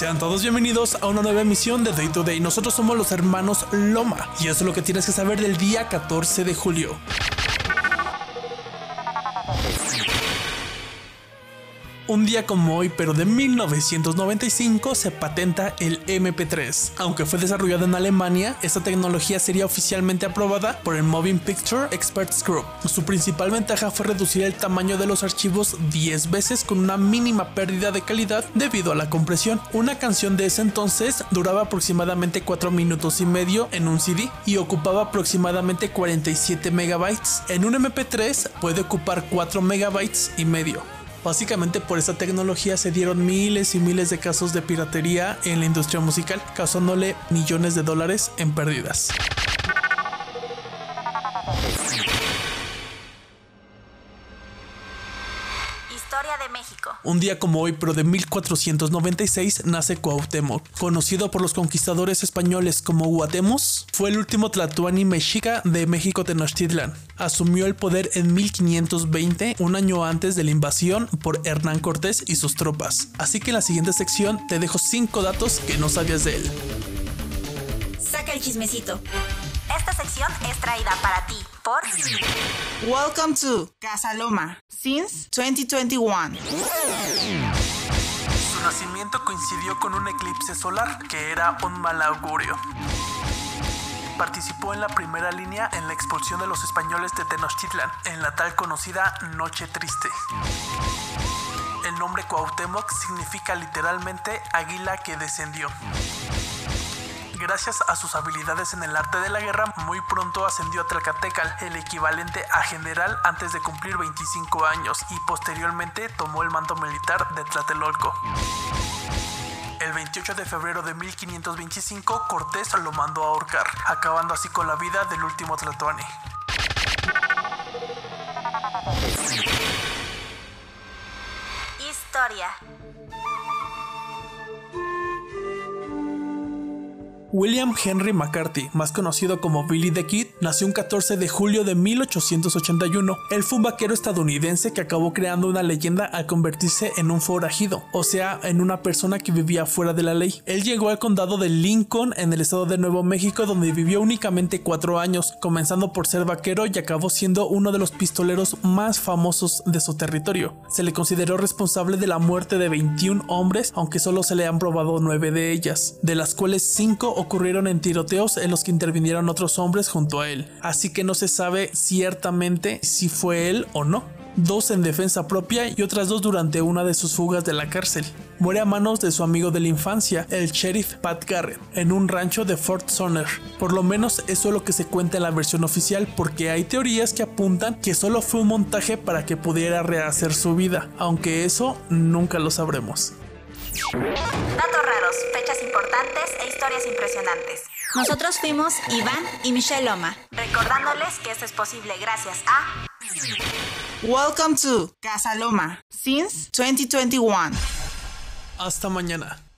Sean todos bienvenidos a una nueva emisión de Day to Day. Nosotros somos los hermanos Loma y eso es lo que tienes que saber del día 14 de julio. Un día como hoy, pero de 1995, se patenta el MP3. Aunque fue desarrollado en Alemania, esta tecnología sería oficialmente aprobada por el Moving Picture Experts Group. Su principal ventaja fue reducir el tamaño de los archivos 10 veces con una mínima pérdida de calidad debido a la compresión. Una canción de ese entonces duraba aproximadamente 4 minutos y medio en un CD y ocupaba aproximadamente 47 megabytes. En un MP3 puede ocupar 4 megabytes y medio. Básicamente por esta tecnología se dieron miles y miles de casos de piratería en la industria musical, causándole millones de dólares en pérdidas. Historia de México. Un día como hoy, pero de 1496, nace Cuauhtémoc. Conocido por los conquistadores españoles como Guatemos, fue el último tlatoani mexica de México Tenochtitlan. Asumió el poder en 1520, un año antes de la invasión por Hernán Cortés y sus tropas. Así que en la siguiente sección te dejo 5 datos que no sabías de él. Saca el chismecito. Esta sección es traída para ti por Welcome to Casa Loma since 2021. Su nacimiento coincidió con un eclipse solar, que era un mal augurio. Participó en la primera línea en la expulsión de los españoles de Tenochtitlan, en la tal conocida Noche Triste. El nombre Cuauhtémoc significa literalmente águila que descendió. Gracias a sus habilidades en el arte de la guerra, muy pronto ascendió a Tlacatecal, el equivalente a general antes de cumplir 25 años, y posteriormente tomó el mando militar de Tlatelolco. El 28 de febrero de 1525, Cortés lo mandó a ahorcar, acabando así con la vida del último tlatoani. Historia. William Henry McCarthy, más conocido como Billy the Kid, nació un 14 de julio de 1881. Él fue un vaquero estadounidense que acabó creando una leyenda al convertirse en un forajido, o sea, en una persona que vivía fuera de la ley. Él llegó al condado de Lincoln en el estado de Nuevo México donde vivió únicamente cuatro años, comenzando por ser vaquero y acabó siendo uno de los pistoleros más famosos de su territorio. Se le consideró responsable de la muerte de 21 hombres, aunque solo se le han probado 9 de ellas, de las cuales 5 ocurrieron en tiroteos en los que intervinieron otros hombres junto a él, así que no se sabe ciertamente si fue él o no. Dos en defensa propia y otras dos durante una de sus fugas de la cárcel. Muere a manos de su amigo de la infancia, el sheriff Pat Garrett, en un rancho de Fort Sumner. Por lo menos eso es lo que se cuenta en la versión oficial, porque hay teorías que apuntan que solo fue un montaje para que pudiera rehacer su vida, aunque eso nunca lo sabremos. Datos raros, fechas importantes e historias impresionantes. Nosotros fuimos Iván y Michelle Loma. Recordándoles que esto es posible gracias a Welcome to Casa Loma since 2021. Hasta mañana.